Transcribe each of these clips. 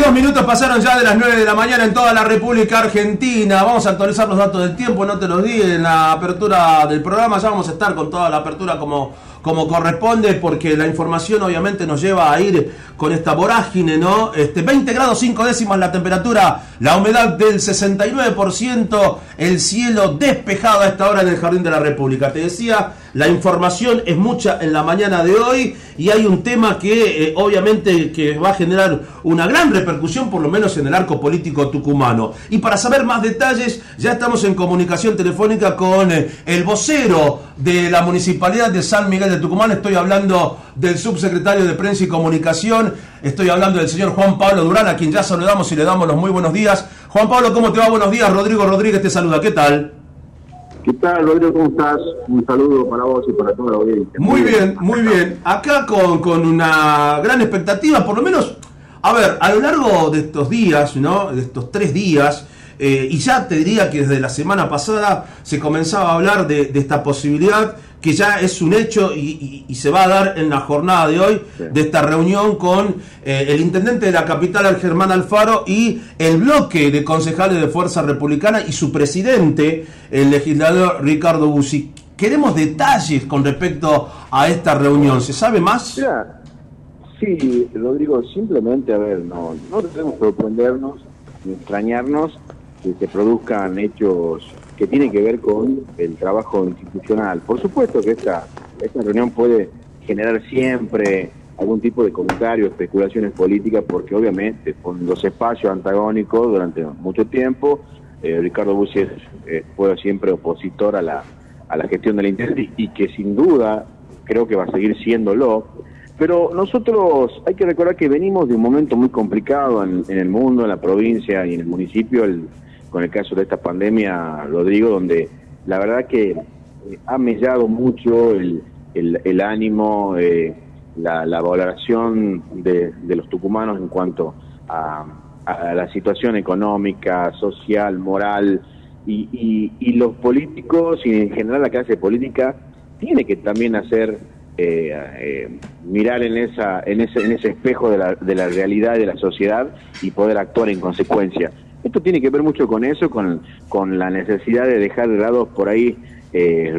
22 minutos pasaron ya de las 9 de la mañana en toda la República Argentina. Vamos a actualizar los datos del tiempo, no te los di en la apertura del programa. Ya vamos a estar con toda la apertura como como corresponde, porque la información obviamente nos lleva a ir con esta vorágine, ¿no? Este, 20 grados 5 décimas la temperatura, la humedad del 69%, el cielo despejado a esta hora en el Jardín de la República. Te decía, la información es mucha en la mañana de hoy y hay un tema que eh, obviamente que va a generar una gran repercusión, por lo menos en el arco político tucumano. Y para saber más detalles, ya estamos en comunicación telefónica con eh, el vocero de la Municipalidad de San Miguel de Tucumán. Estoy hablando del subsecretario de Prensa y Comunicación. Estoy hablando del señor Juan Pablo Durán, a quien ya saludamos y le damos los muy buenos días. Juan Pablo, ¿cómo te va? Buenos días. Rodrigo Rodríguez te saluda. ¿Qué tal? ¿Qué tal, Rodrigo? ¿Cómo estás? Un saludo para vos y para toda la audiencia. Muy bien, muy bien. Acá con, con una gran expectativa, por lo menos, a ver, a lo largo de estos días, ¿no? De estos tres días, eh, y ya te diría que desde la semana pasada se comenzaba a hablar de, esta posibilidad que ya es un hecho y, se va a dar en la jornada de hoy de esta reunión con eh, el intendente de la capital, Germán Alfaro, y el bloque de concejales de Fuerza Republicana y su presidente, el legislador Ricardo Bussi. Queremos detalles con respecto a esta reunión. ¿Se sabe más? sí, Rodrigo, simplemente, a ver, no, no debemos sorprendernos ni extrañarnos que se produzcan hechos que tienen que ver con el trabajo institucional. Por supuesto que esta, esta reunión puede generar siempre algún tipo de comentario, especulaciones políticas, porque obviamente con los espacios antagónicos durante mucho tiempo, eh, Ricardo Bussi eh, fue siempre opositor a la, a la gestión del Internet y que sin duda creo que va a seguir siéndolo. Pero nosotros hay que recordar que venimos de un momento muy complicado en, en el mundo, en la provincia y en el municipio. El, con el caso de esta pandemia, lo digo, donde la verdad que eh, ha mellado mucho el, el, ánimo, eh, la, valoración de, los tucumanos en cuanto a, la situación económica, social, moral, y, y, los políticos y en general la clase política tiene que también hacer eh, mirar en esa en ese en ese espejo de la, de la realidad de la sociedad y poder actuar en consecuencia esto tiene que ver mucho con eso, con, con la necesidad de dejar de lado por ahí eh,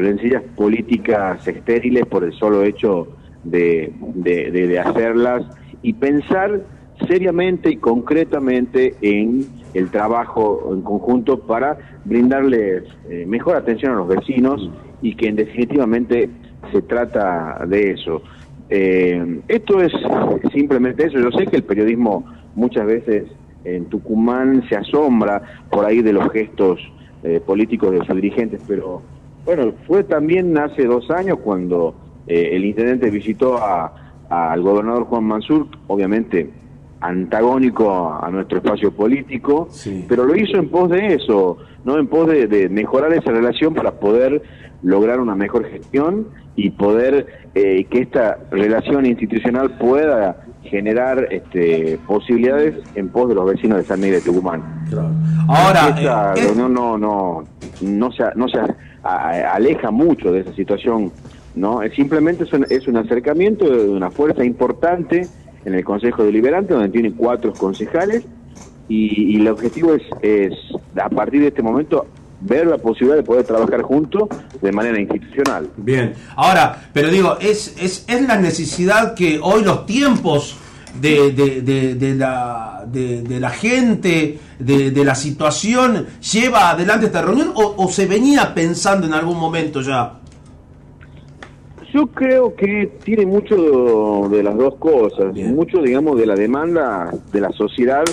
políticas estériles por el solo hecho de, de, hacerlas y pensar seriamente y concretamente en el trabajo en conjunto para brindarles eh, mejor atención a los vecinos y que en definitivamente se trata de eso. Eh, esto es simplemente eso. Yo sé que el periodismo muchas veces en Tucumán se asombra por ahí de los gestos eh, políticos de sus dirigentes, pero bueno, fue también hace dos años cuando eh, el intendente visitó al gobernador Juan Mansur, obviamente antagónico a, nuestro espacio político, pero lo hizo en pos de eso, no en pos de, mejorar esa relación para poder lograr una mejor gestión y poder eh, que esta relación institucional pueda generar este, posibilidades en pos de los vecinos de San Miguel de Tucumán. Ahora, eh, no, no, no, no se, no se aleja mucho de esa situación, ¿no? Simplemente es un, es un acercamiento de una fuerza importante en el Consejo Deliberante, donde tiene cuatro concejales, y, el objetivo es, es, a partir de este momento, ver la posibilidad de poder trabajar juntos de manera institucional. Bien, ahora, pero digo, es, es, es la necesidad que hoy los tiempos de, de, de, la, de, la gente, de, la situación, lleva adelante esta reunión o, se venía pensando en algún momento ya? Yo creo que tiene mucho de las dos cosas, mucho, digamos, de la demanda de la sociedad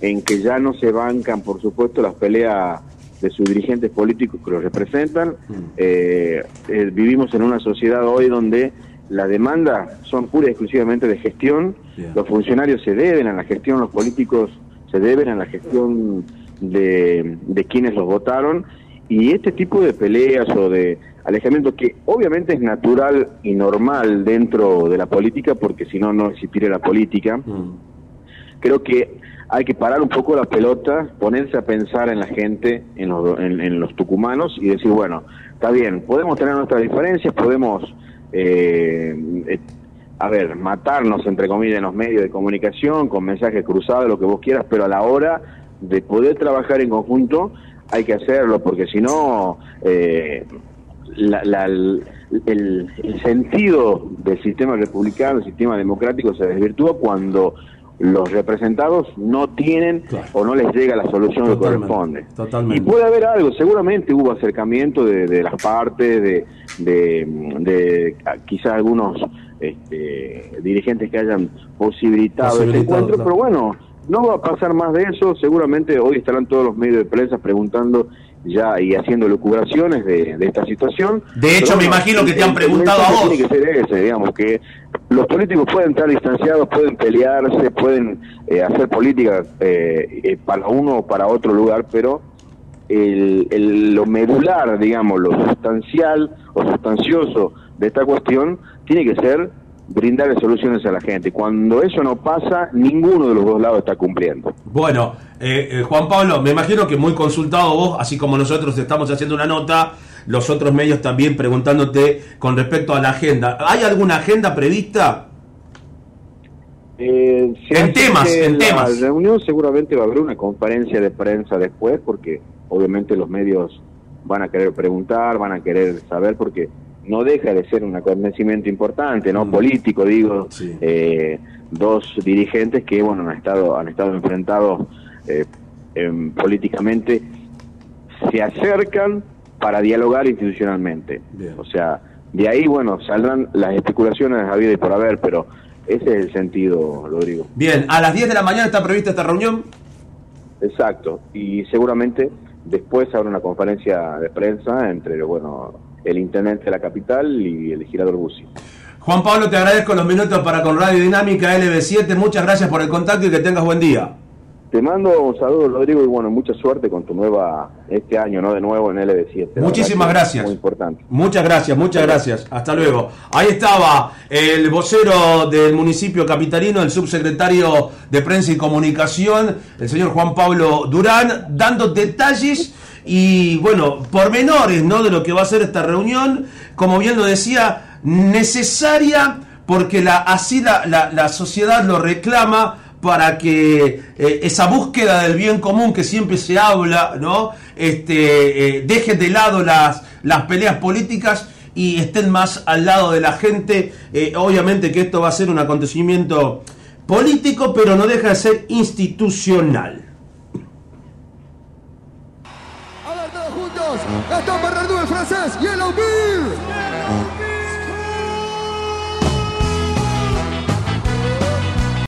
en que ya no se bancan, por supuesto, las peleas de sus dirigentes políticos que los representan. Mm. Eh, eh, vivimos en una sociedad hoy donde la demanda son pura y exclusivamente de gestión, los funcionarios se deben a la gestión, los políticos se deben a la gestión de, de quienes los votaron, y este tipo de peleas o de alejamiento que obviamente es natural y normal dentro de la política, porque si no, no existiría la política, mm. creo que hay que parar un poco la pelota, ponerse a pensar en la gente, en los, en, los tucumanos y decir, bueno, está bien, podemos tener nuestras diferencias, podemos eh, eh, a ver, matarnos, entre comillas, en los medios de comunicación, con mensajes cruzados, lo que vos quieras, pero a la hora de poder trabajar en conjunto hay que hacerlo, porque si no, eh, el, el, sentido del sistema republicano, el sistema democrático se desvirtúa cuando los representados no tienen o no les llega la solución que corresponde. Y puede haber algo, seguramente hubo acercamiento de, las partes, de, de, quizás algunos este, dirigentes que hayan posibilitado, ese encuentro, pero bueno, no va a pasar más de eso, seguramente hoy estarán todos los medios de prensa preguntando ya y haciendo lucubraciones de, esta situación. De hecho, me imagino que te han preguntado a vos. Tiene que ser ese, digamos, que los políticos pueden estar distanciados, pueden pelearse, pueden eh, hacer política eh, eh, para uno o para otro lugar, pero el, lo medular, digamos, lo sustancial o sustancioso de esta cuestión tiene que ser brindar soluciones a la gente. Cuando eso no pasa, ninguno de los dos lados está cumpliendo. Bueno, eh, eh, Juan Pablo, me imagino que muy consultado vos, así como nosotros estamos haciendo una nota, los otros medios también preguntándote con respecto a la agenda. ¿Hay alguna agenda prevista? Eh, en temas, en temas. La reunión seguramente va a haber una conferencia de prensa después, porque obviamente los medios van a querer preguntar, van a querer saber, porque no deja de ser un acontecimiento importante, ¿no? Mm. Político, digo, eh, dos dirigentes que, bueno, han estado, han estado enfrentados eh, políticamente, se acercan para dialogar institucionalmente. O sea, de ahí, bueno, saldrán las especulaciones a vida y por haber, pero ese es el sentido, Rodrigo. Bien, a las 10 de la mañana está prevista esta reunión. Exacto, y seguramente después habrá una conferencia de prensa entre, bueno, el intendente de la capital y el legislador Bussi. Juan Pablo, te agradezco los minutos para con Radio Dinámica LB7. Muchas gracias por el contacto y que tengas buen día. Te mando un saludo, Rodrigo, y bueno, mucha suerte con tu nueva, este año, ¿no? De nuevo en LB7. Muchísimas gracias. Muy importante. Muchas gracias, muchas gracias. Hasta luego. Ahí estaba el vocero del municipio capitalino, el subsecretario de Prensa y Comunicación, el señor Juan Pablo Durán, dando detalles y bueno, pormenores ¿no? de lo que va a ser esta reunión, como bien lo decía, necesaria porque la, así la, la, sociedad lo reclama para que eh, esa búsqueda del bien común que siempre se habla, ¿no? Este, eh, deje de lado las, las peleas políticas y estén más al lado de la gente. Eh, obviamente que esto va a ser un acontecimiento político, pero no deja de ser institucional.